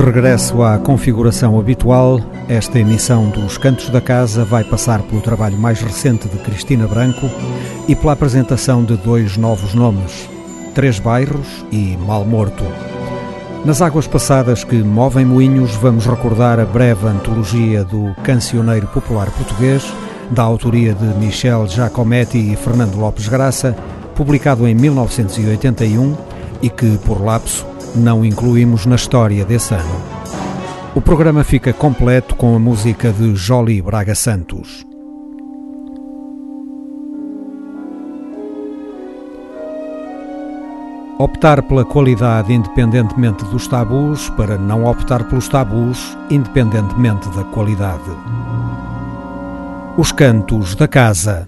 De regresso à configuração habitual, esta emissão dos Cantos da Casa vai passar pelo trabalho mais recente de Cristina Branco e pela apresentação de dois novos nomes, Três Bairros e Mal Morto. Nas águas passadas que movem moinhos, vamos recordar a breve antologia do cancioneiro popular português, da autoria de Michel Giacometti e Fernando Lopes Graça, publicado em 1981 e que, por lapso, não incluímos na história desse ano. O programa fica completo com a música de Jolie Braga Santos. Optar pela qualidade independentemente dos tabus para não optar pelos tabus independentemente da qualidade. Os Cantos da Casa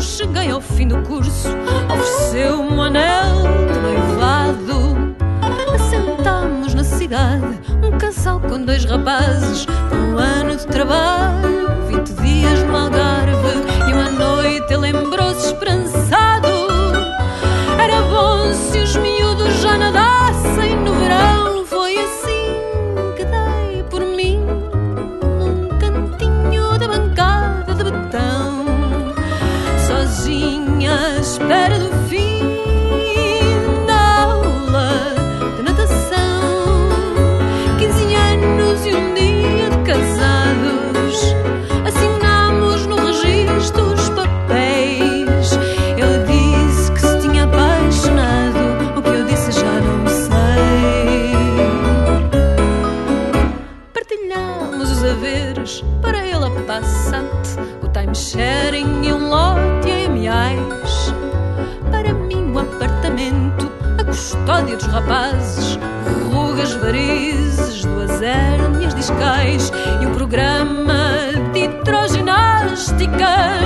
cheguei ao fim do curso, ofereceu-me um anel de noivado. Assentámos na cidade um casal com dois rapazes, um ano de trabalho, vinte dias no Algarve, e uma noite ele lembrou-se esperança Sonhei dormir ao teu lado, por tão estranho que pareça.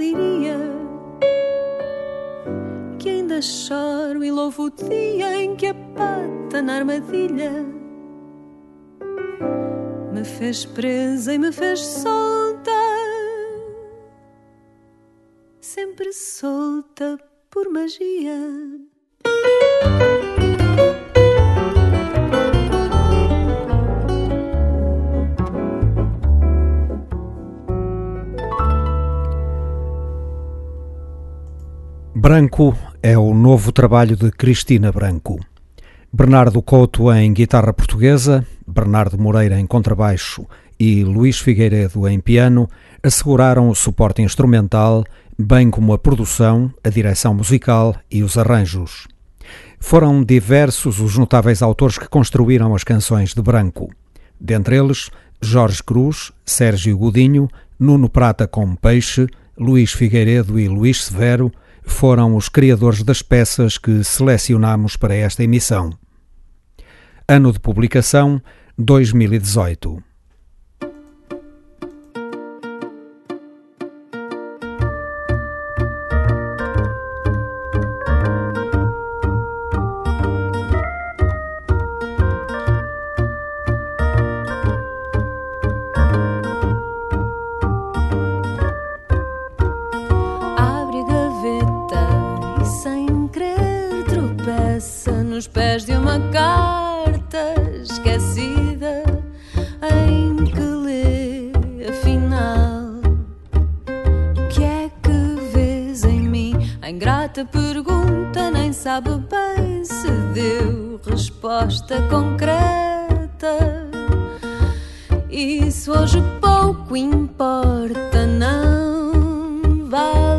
Diria que ainda choro e louvo o dia em que a pata na armadilha me fez presa e me fez solta, sempre solta por magia. Branco é o novo trabalho de Cristina Branco. Bernardo Couto em guitarra portuguesa, Bernardo Moreira em contrabaixo e Luís Figueiredo em piano asseguraram o suporte instrumental, bem como a produção, a direção musical e os arranjos. Foram diversos os notáveis autores que construíram as canções de Branco. Dentre eles, Jorge Cruz, Sérgio Godinho, Nuno Prata com Peixe, Luís Figueiredo e Luís Severo, foram os criadores das peças que selecionamos para esta emissão. Ano de publicação 2018. A ingrata pergunta nem sabe bem se deu resposta concreta. Isso hoje pouco importa, não vai.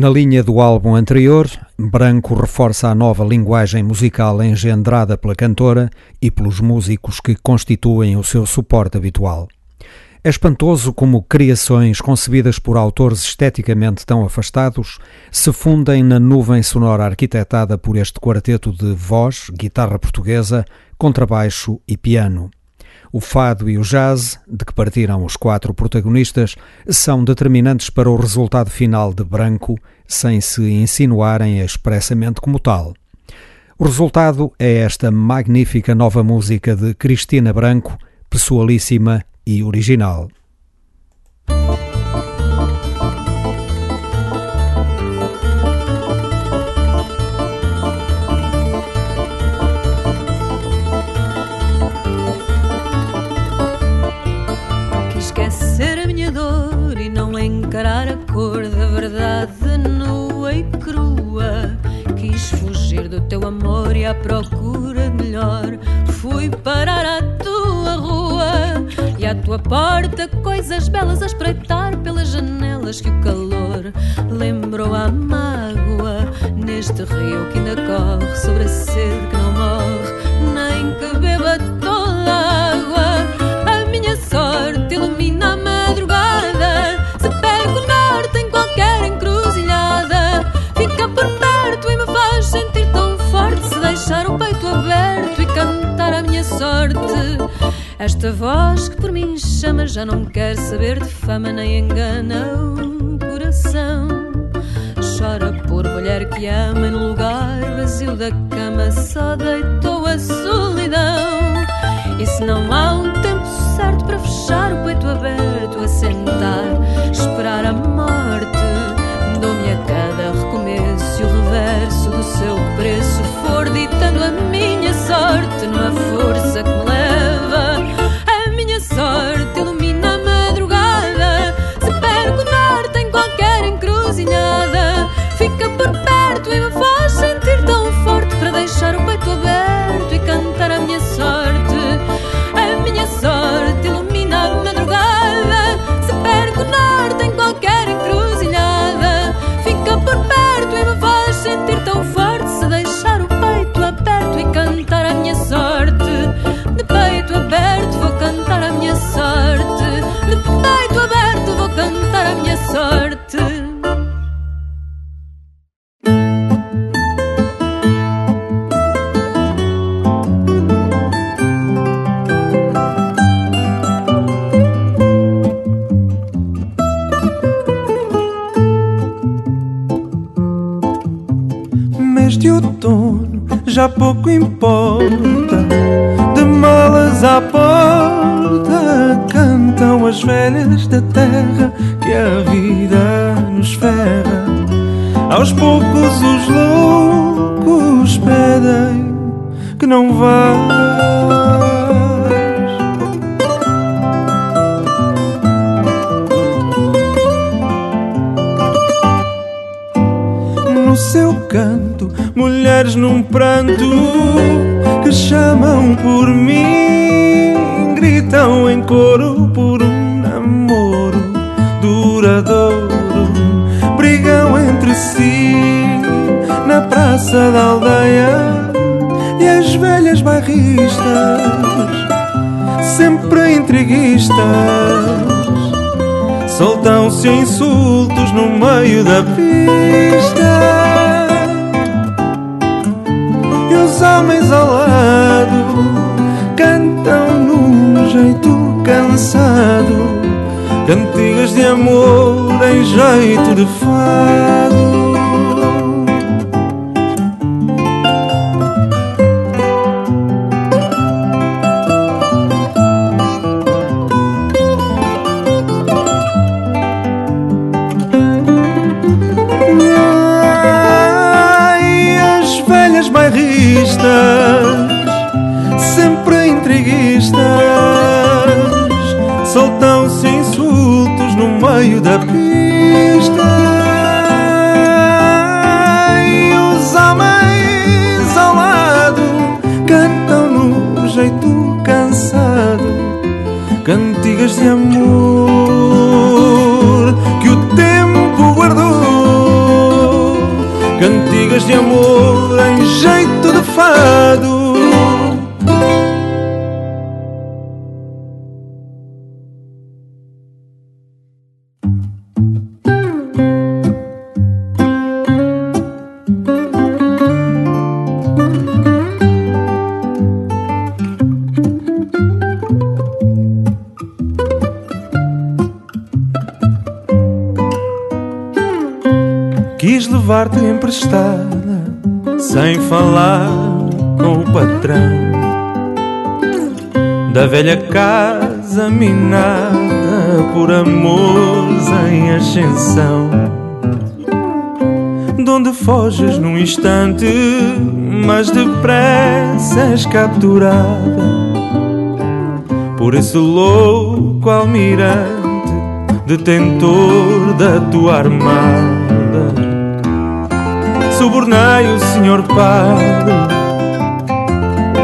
Na linha do álbum anterior, Branco reforça a nova linguagem musical engendrada pela cantora e pelos músicos que constituem o seu suporte habitual. É espantoso como criações concebidas por autores esteticamente tão afastados se fundem na nuvem sonora arquitetada por este quarteto de voz, guitarra portuguesa, contrabaixo e piano. O fado e o jazz, de que partiram os quatro protagonistas, são determinantes para o resultado final de Branco, sem se insinuarem expressamente como tal. O resultado é esta magnífica nova música de Cristina Branco, pessoalíssima e original. À procura melhor. Fui parar à tua rua e à tua porta, coisas belas a espreitar pelas janelas que o calor lembrou a mágoa neste rio que ainda corre sobre a sede que não morre, nem que beba toda a água. A minha sorte ilumina Esta voz que por mim chama já não quer saber de fama nem engana o coração. Chora por mulher que ama e no lugar vazio da cama só deitou a solidão. E se não há um tempo certo para fechar o peito aberto, a sentar, esperar a morte, dou-me a cada recomeço e o reverso do seu preço for ditando a minha sorte numa força canto, mulheres num pranto que chamam por mim, gritam em coro por um namoro duradouro. Brigam entre si na praça da aldeia e as velhas bairristas, sempre intriguistas soltam-se insultos no meio da pista. Homens ao lado cantam num jeito cansado, cantigas de amor em jeito de fado. Intriguistas, soltam-se insultos no meio da pista. Ai, os homens ao lado cantam no jeito cansado, cantigas de amor que o tempo guardou, cantigas de amor em jeito de fado. Quis levar-te emprestada sem falar com o patrão da velha casa minada por amores em ascensão. De onde foges num instante, mas depressa és capturada por esse louco almirante, detentor da tua armada. Subornei o senhor padre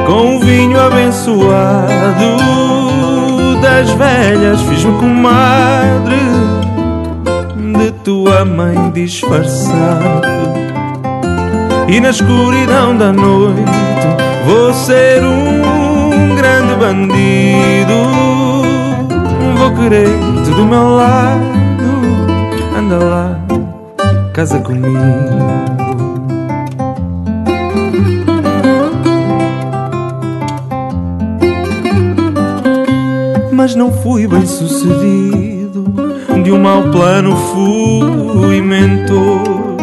com o vinho abençoado da das velhas, fiz-me comadre de tua mãe disfarçado. E na escuridão da noite vou ser um grande bandido. Vou querer-te do meu lado, anda lá, casa comigo. Mas não fui bem sucedido. De um mau plano fui mentor.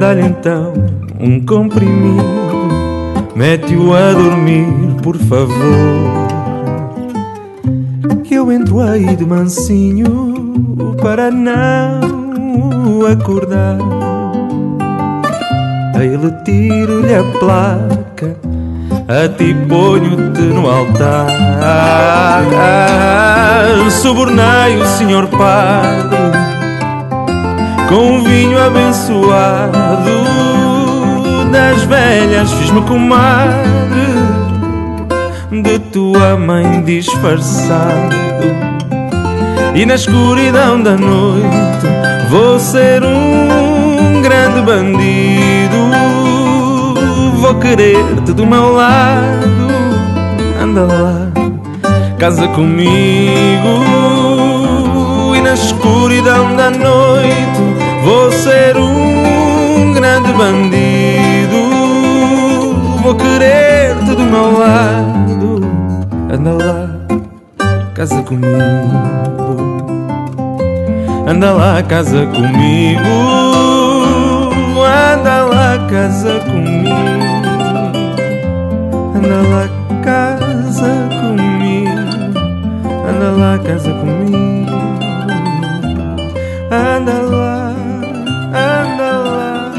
Dá-lhe então um comprimido, mete-o a dormir, por favor. Que eu entro aí de mansinho para não acordar. A ele tiro-lhe a placa a ti ponho-te no altar. Subornei o Senhor Padre com um vinho abençoado das velhas, fiz-me comadre de tua mãe disfarçado. E na escuridão da noite vou ser um grande bandido vou querer-te do meu lado. Anda lá, casa comigo. E na escuridão da noite vou ser um grande bandido. Vou querer-te do meu lado. Anda lá, casa comigo. Anda lá, casa comigo. Anda lá, casa comigo. Anda lá casa comigo, anda lá casa comigo, anda lá, anda lá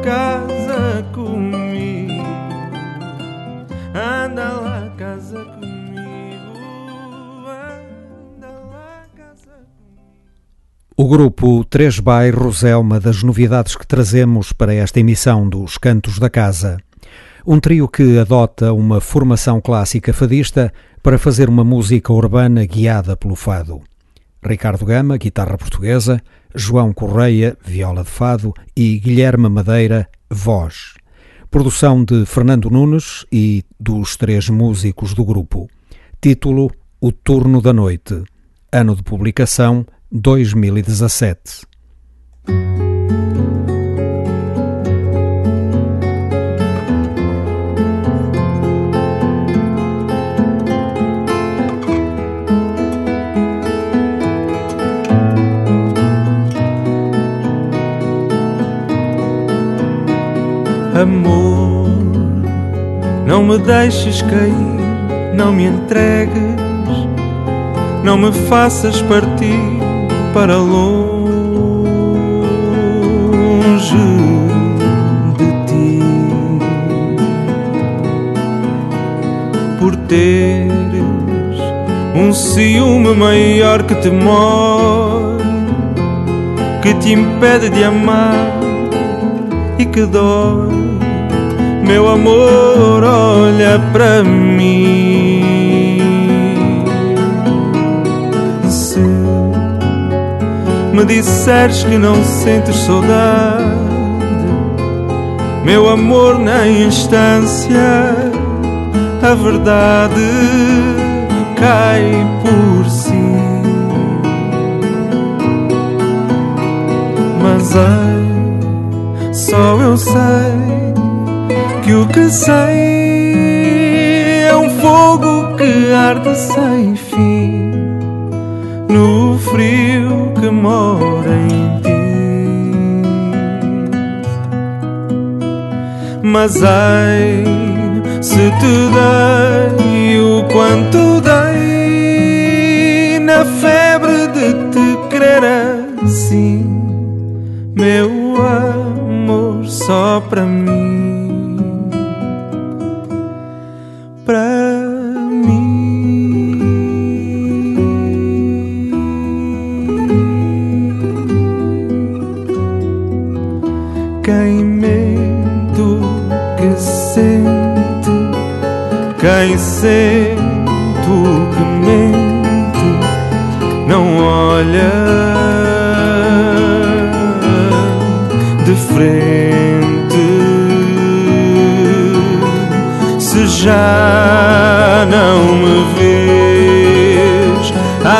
casa comigo, anda lá casa comigo, anda lá casa comigo. O grupo Três Bairros é uma das novidades que trazemos para esta emissão dos Cantos da Casa. Um trio que adota uma formação clássica fadista para fazer uma música urbana guiada pelo fado. Ricardo Gama, guitarra portuguesa, João Correia, viola de fado e Guilherme Madeira, voz. Produção de Fernando Nunes e dos três músicos do grupo. Título O Turno da Noite. Ano de publicação 2017. Amor, não me deixes cair, não me entregues, não me faças partir para longe de ti. Por teres um ciúme maior que temor, que te impede de amar e que dói meu amor, olha para mim. Se me disseres que não sentes saudade, meu amor, na instância, a verdade cai por si. Mas ai, só eu sei que o que sei é um fogo que arde sem fim no frio que mora em ti. Mas ai, se te dei o quanto dei na febre de te querer assim, meu amor só para mim.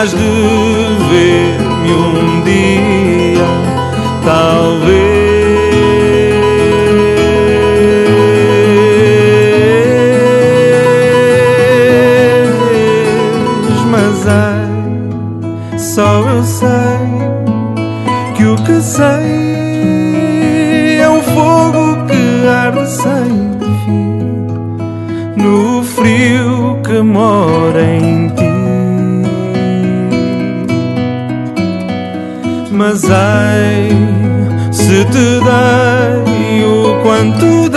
Has de ver-me um Ai, se te dei o quanto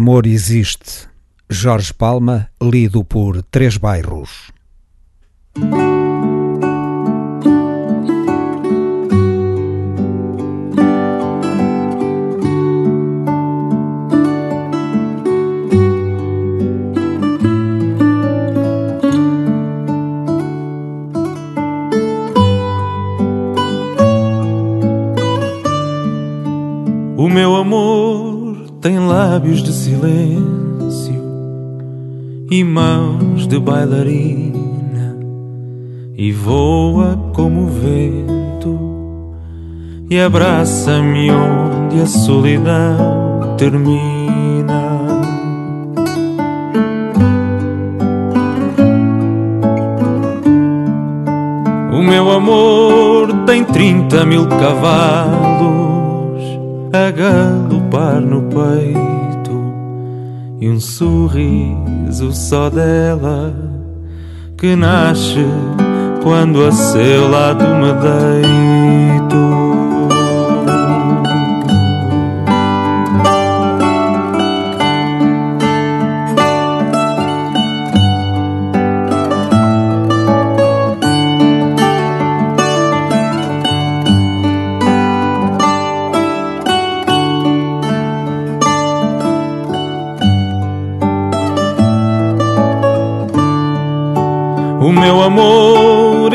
amor existe. Jorge Palma, lido por Três Bairros. lábios de e mãos de bailarina, e voa como o vento e abraça-me onde a solidão termina. O meu amor tem trinta mil cavalos a galopar no peito e um sorriso só dela que nasce quando a seu lado me deito.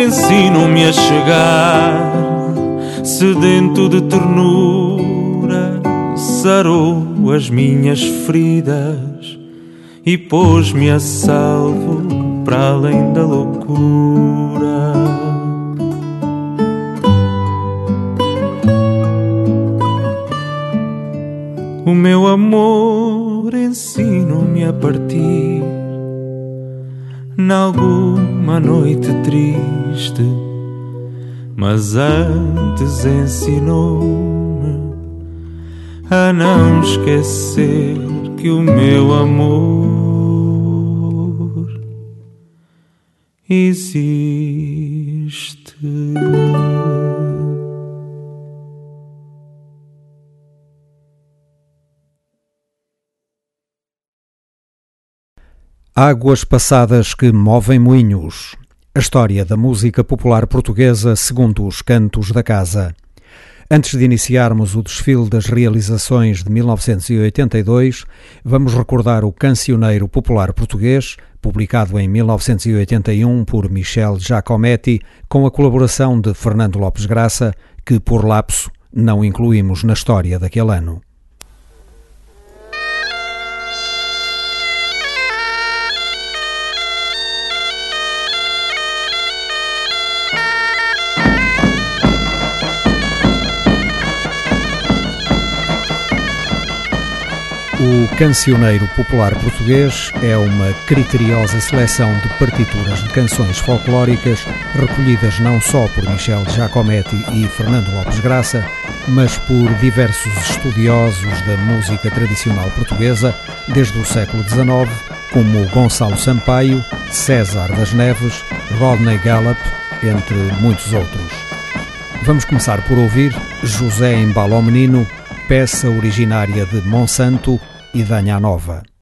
Ensino-me a chegar, sedento de ternura, sarou as minhas feridas e pôs-me a salvo para além da loucura. O meu amor ensino-me a partir nalguma noite triste, mas antes ensinou-me a não esquecer que o meu amor existe. Águas passadas que movem moinhos. A história da música popular portuguesa segundo os cantos da casa. Antes de iniciarmos o desfile das realizações de 1982, vamos recordar o Cancioneiro Popular Português, publicado em 1981 por Michel Giacometti, com a colaboração de Fernando Lopes Graça, que por lapso não incluímos na história daquele ano. O Cancioneiro Popular Português é uma criteriosa seleção de partituras de canções folclóricas recolhidas não só por Michel Giacometti e Fernando Lopes Graça, mas por diversos estudiosos da música tradicional portuguesa desde o século XIX, como Gonçalo Sampaio, César das Neves, Rodney Gallup, entre muitos outros. Vamos começar por ouvir José Embala Menino, peça originária de Monsanto e Danha Nova.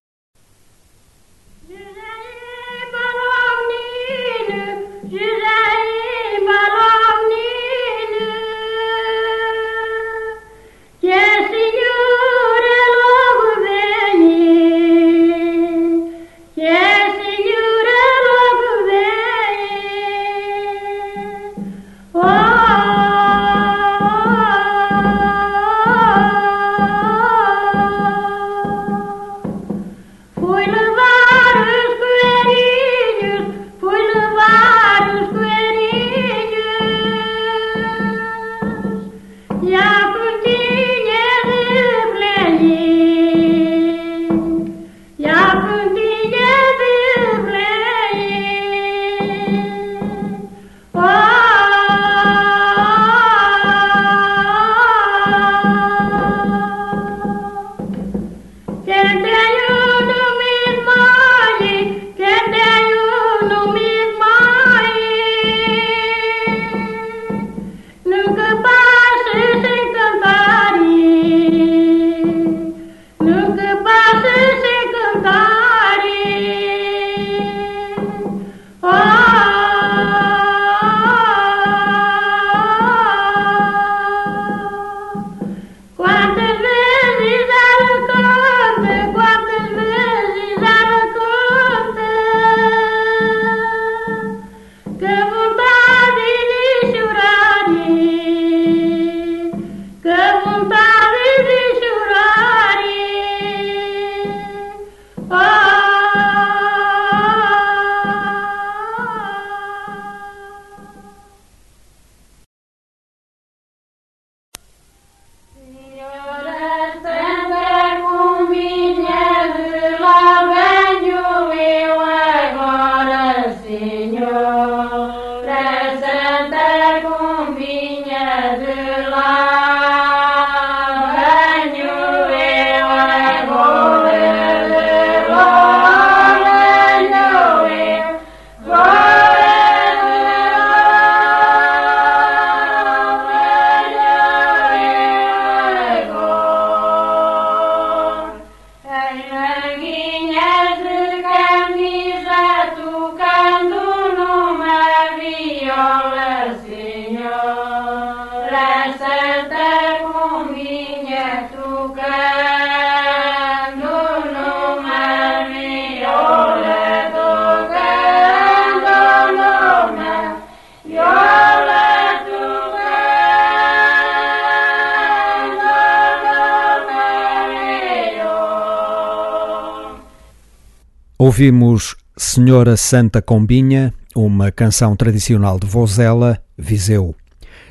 Senhora Santa Combinha, uma canção tradicional de Vozela, Viseu.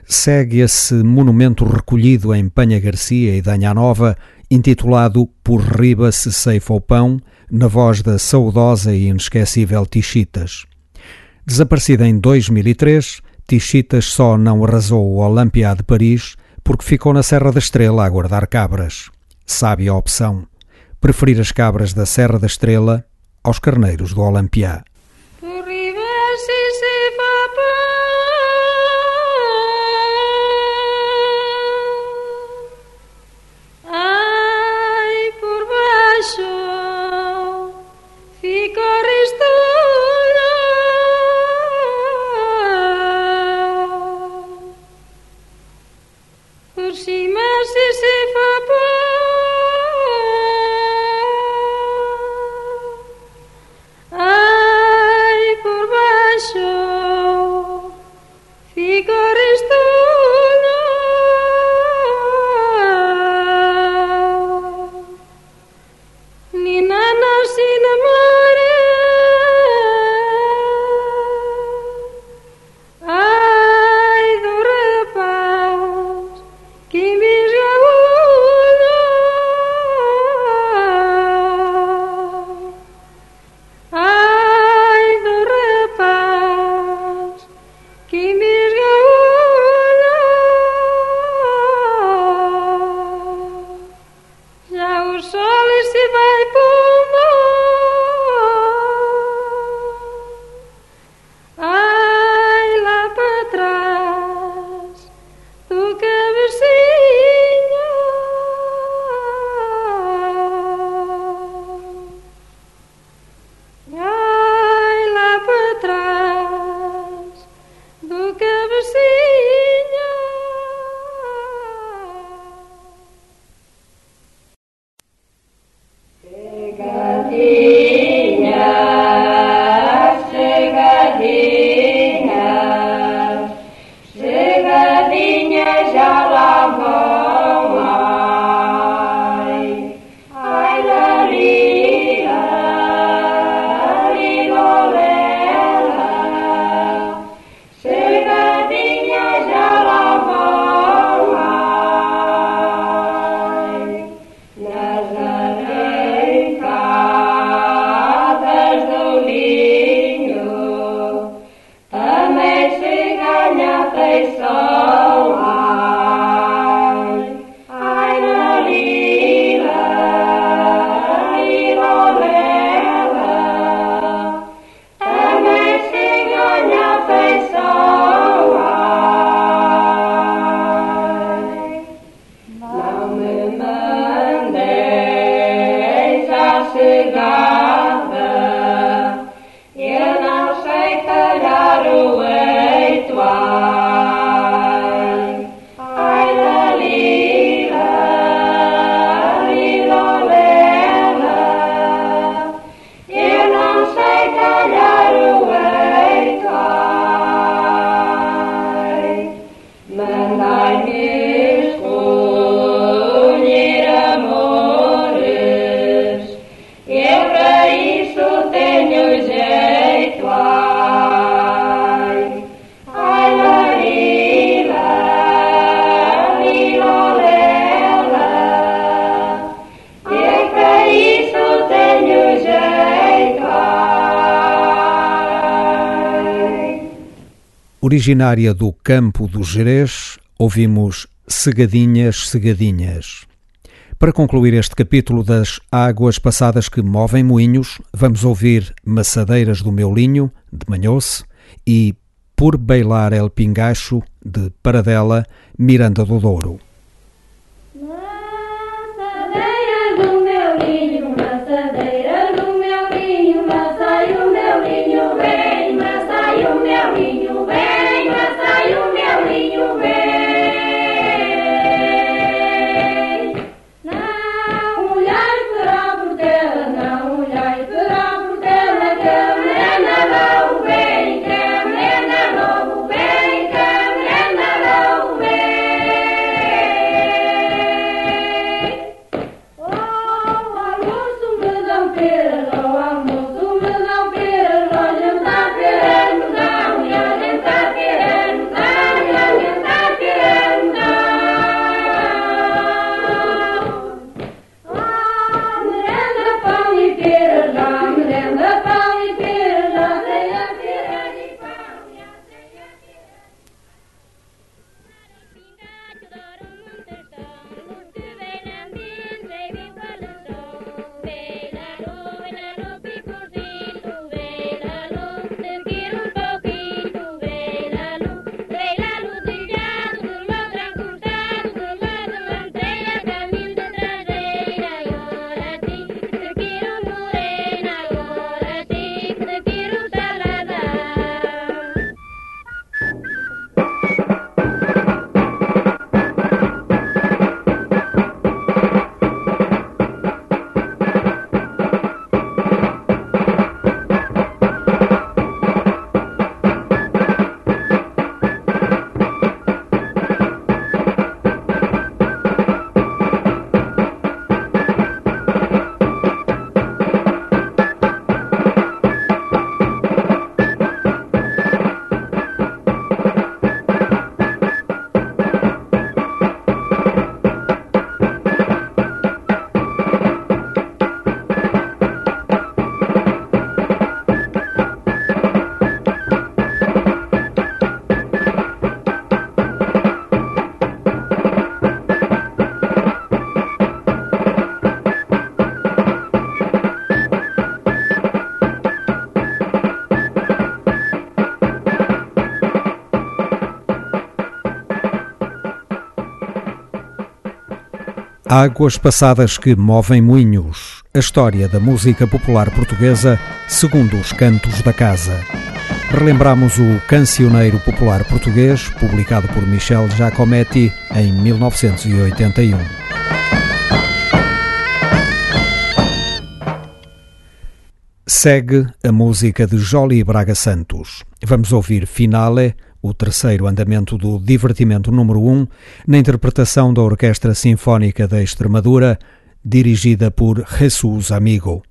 Segue esse monumento recolhido em Panha Garcia e Danha Nova, intitulado Por Riba se ceifa o pão, na voz da saudosa e inesquecível Tichitas. Desaparecida em 2003, Tichitas só não arrasou o Olympia de Paris porque ficou na Serra da Estrela a guardar cabras. Sábia opção. Preferir as cabras da Serra da Estrela aos carneiros do Olampiá. Originária do campo do Jerez, ouvimos Segadinhas, Segadinhas. Para concluir este capítulo das águas passadas que movem moinhos, vamos ouvir Maçadeiras do Meu Linho, de Manhoce, e Por Beilar El Pingacho, de Paradela, Miranda do Douro. Águas passadas que movem moinhos. A história da música popular portuguesa segundo os cantos da casa. Relembramos o Cancioneiro Popular Português, publicado por Michel Giacometti em 1981. Segue a música de Jolie Braga Santos. Vamos ouvir Finale, o terceiro andamento do Divertimento número 1, na interpretação da Orquestra Sinfónica da Extremadura, dirigida por Jesus Amigo.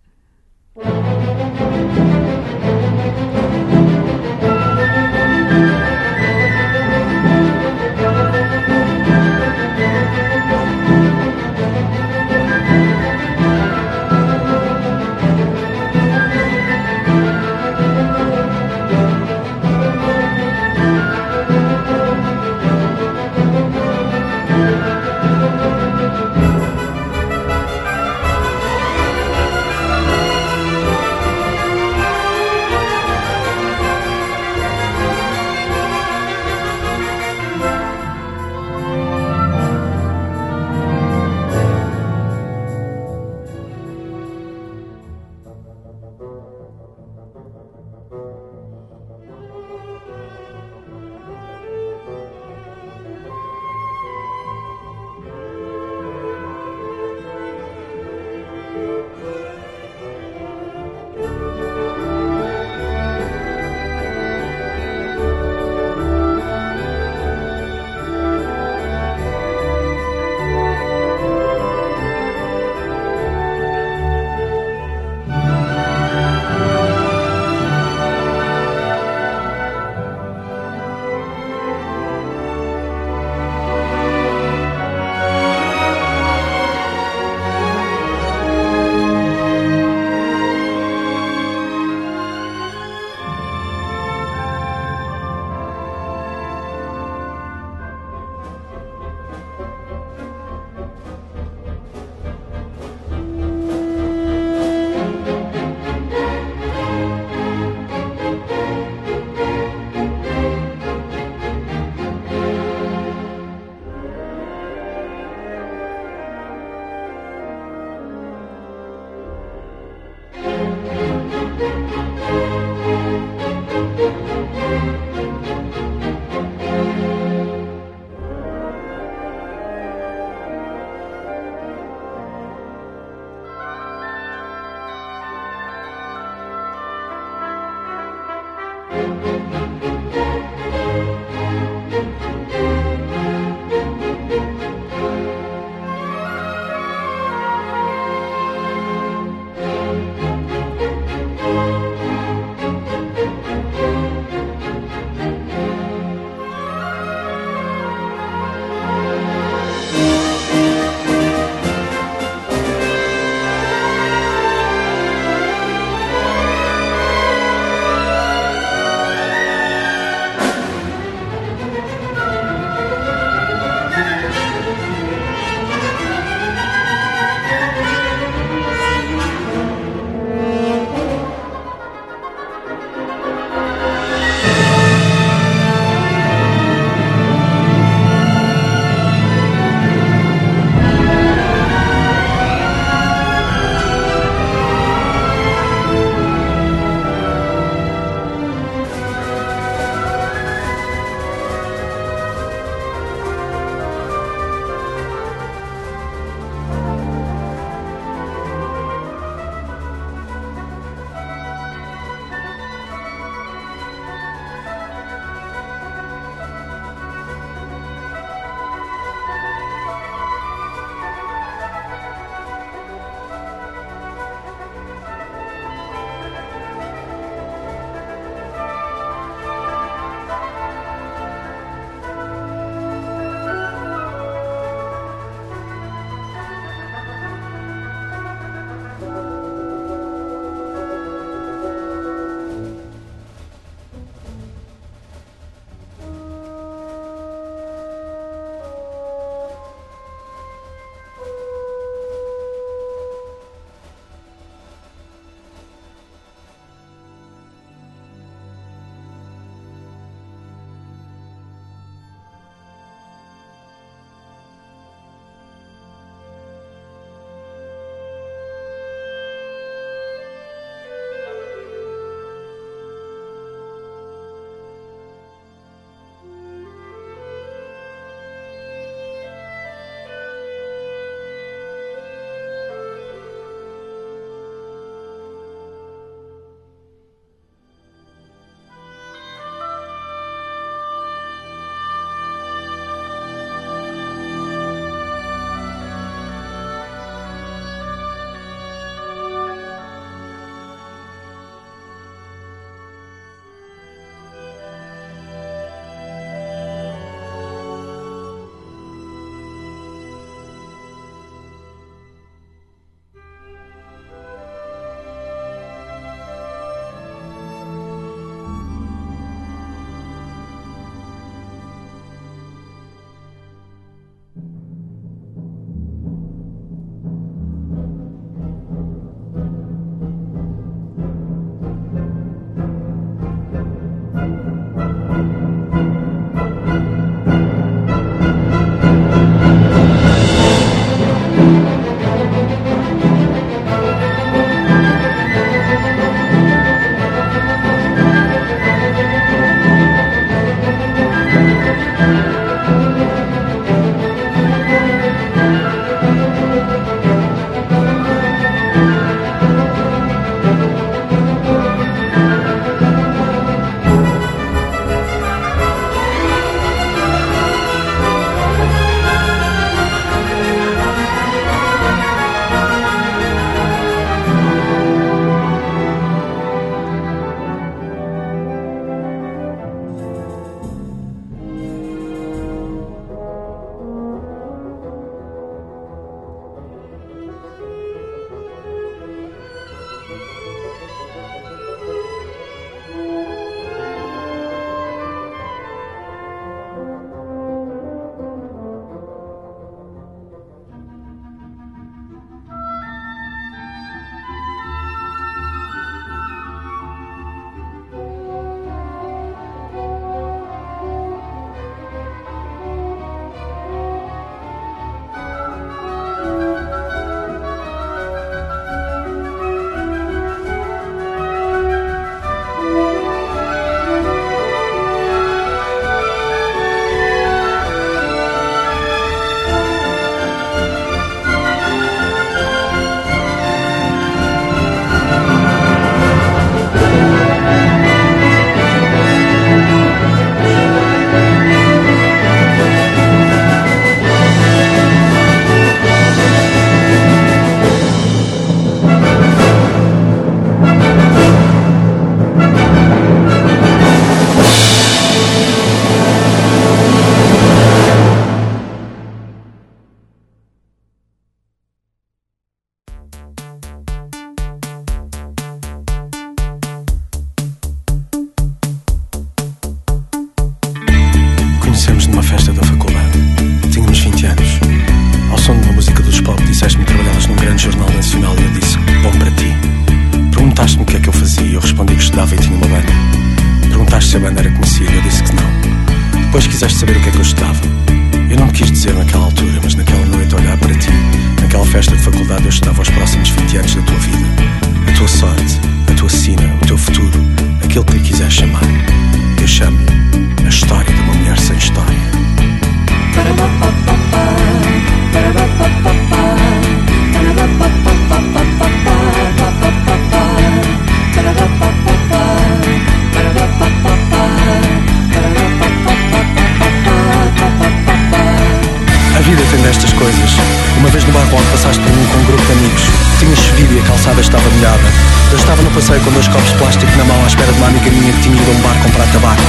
Calçada estava molhada. Eu estava no passeio com dois copos de plástico na mão à espera de uma amiga minha que tinha ido a um bar comprar tabaco.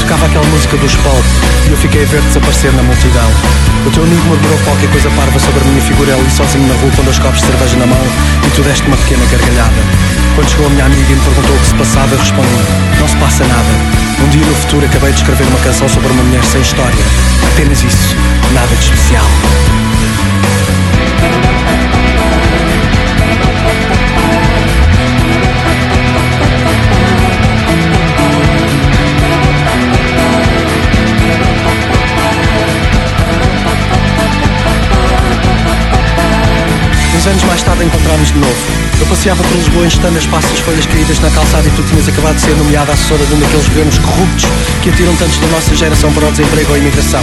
Tocava aquela música dos Pulp e eu fiquei a ver desaparecer na multidão. O teu amigo murmurou qualquer coisa parva sobre a minha figura ali sozinho na rua com dois copos de cerveja na mão e tu deste uma pequena gargalhada. Quando chegou a minha amiga e me perguntou o que se passava, eu respondi: Não se passa nada. Um dia no futuro acabei de escrever uma canção sobre uma mulher sem história. Apenas isso, nada de especial. Anos mais tarde encontramos de novo. Eu passeava por Lisboa enxutando as passas folhas caídas na calçada e tu tinhas acabado de ser nomeada assessora de um daqueles governos corruptos que atiram tantos da nossa geração para o desemprego ou a imigração.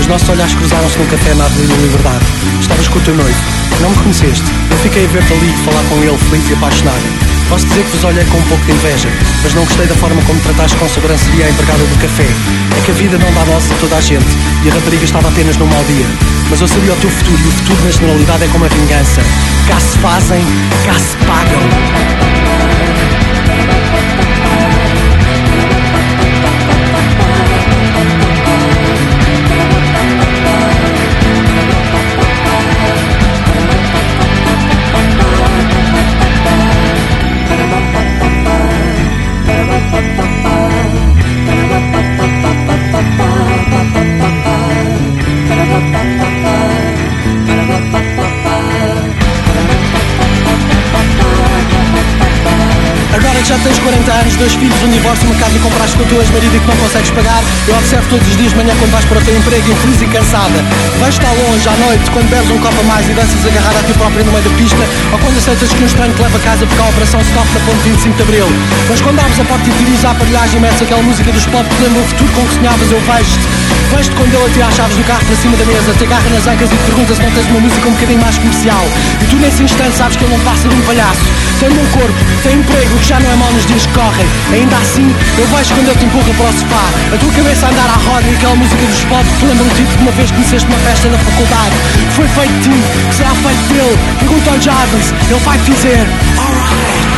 Os nossos olhares cruzaram-se num café na Avenida Liberdade. Estavas com o teu noivo. Não me conheceste. Eu fiquei a ver-te ali e falar com ele, feliz e apaixonado. Posso dizer que vos olhei com um pouco de inveja, mas não gostei da forma como trataste com sobranceria a empregada do café. É que a vida não dá doses a toda a gente e a rapariga estava apenas num mau dia. Mas eu sabia o teu futuro e o futuro na generalidade é como a vingança. Cá se fazem, cá se pagam. Tens 40 anos, dois filhos, um divórcio, uma casa compraste com o teu ex-marido e que não consegues pagar, eu observo todos os dias de manhã quando vais para o teu emprego, infeliz e cansada. Vais estar longe à noite, quando bebes um copo a mais e danças agarrada a ti própria no meio da pista, ou quando aceitas que um estranho te leva a casa porque a operação stop na ponte 25 de Abril. Mas quando abres a porta e tiras a aparelhagem e metes aquela música dos pop que lembra o futuro com que sonhavas, eu vejo-te. Vejo-te quando ele atira as chaves do carro para cima da mesa, te agarra nas ancas e te pergunta se não tens uma música um bocadinho mais comercial. E tu nesse instante sabes que ele não passa de um palhaço. Tem bom corpo, tem emprego, que já não é mau nos dias correm. Ainda assim, eu vejo quando ele te empurra para o sofá. A tua cabeça a andar à roda e aquela música dos pop que te lembra tipo de uma vez que conheceste numa festa da faculdade. Que foi feito de ti, que será feito dele. Pergunta ao Jarvis, ele vai dizer, alright.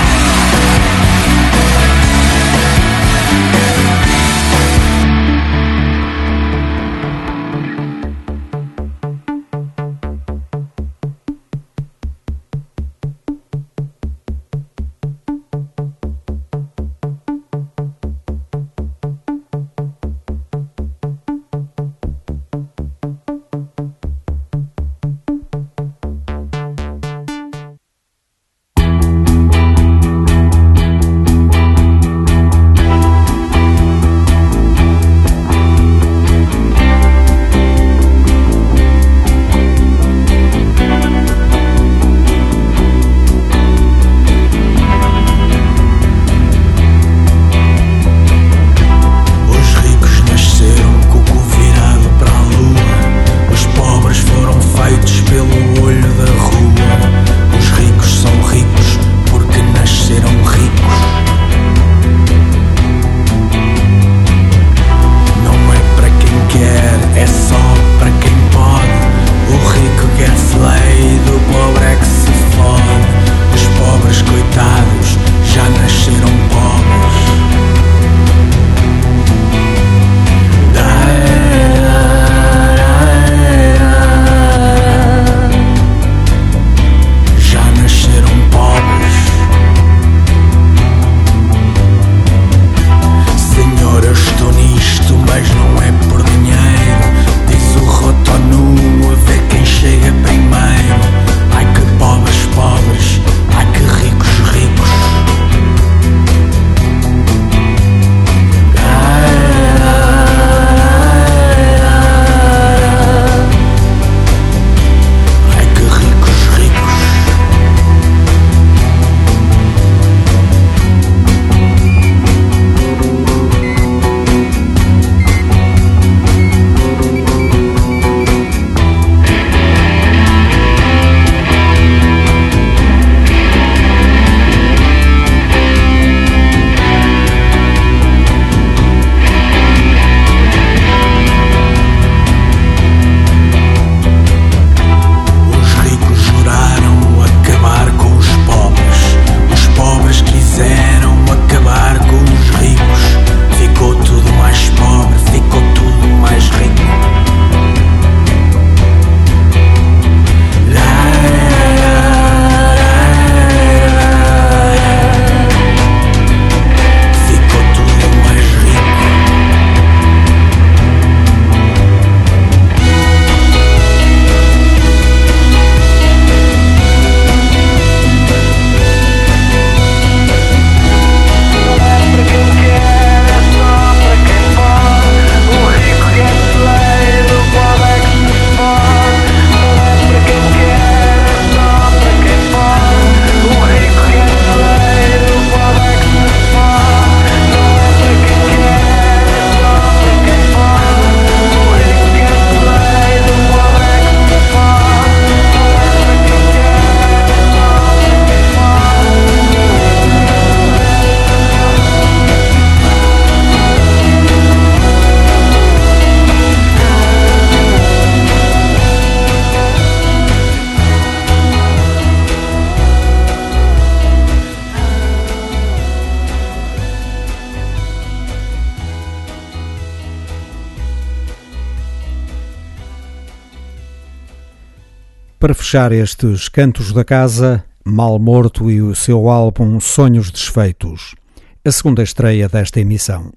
Fechar estes cantos da casa, Mal Morto e o seu álbum Sonhos Desfeitos, a segunda estreia desta emissão.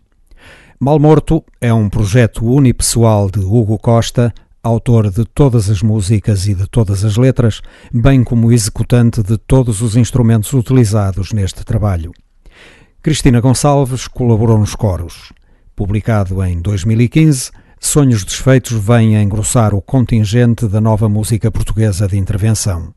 Mal Morto é um projeto unipessoal de Hugo Costa, autor de todas as músicas e de todas as letras, bem como executante de todos os instrumentos utilizados neste trabalho. Cristina Gonçalves colaborou nos coros. Publicado em 2015, Sonhos Desfeitos vem a engrossar o contingente da nova música portuguesa de intervenção.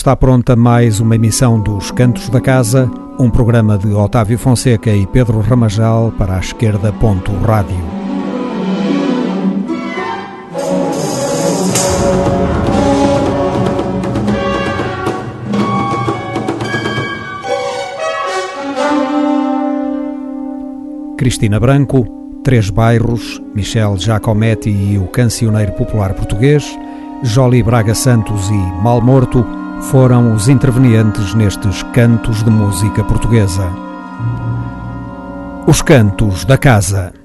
Está pronta mais uma emissão dos Cantos da Casa, um programa de Otávio Fonseca e Pedro Ramajal para a esquerda. Ponto rádio. Cristina Branco, Três Bairros, Michel Giacometti e o cancioneiro popular português, Jolie Braga Santos e Mal Morto foram os intervenientes nestes cantos de música portuguesa. Os Cantos da Casa.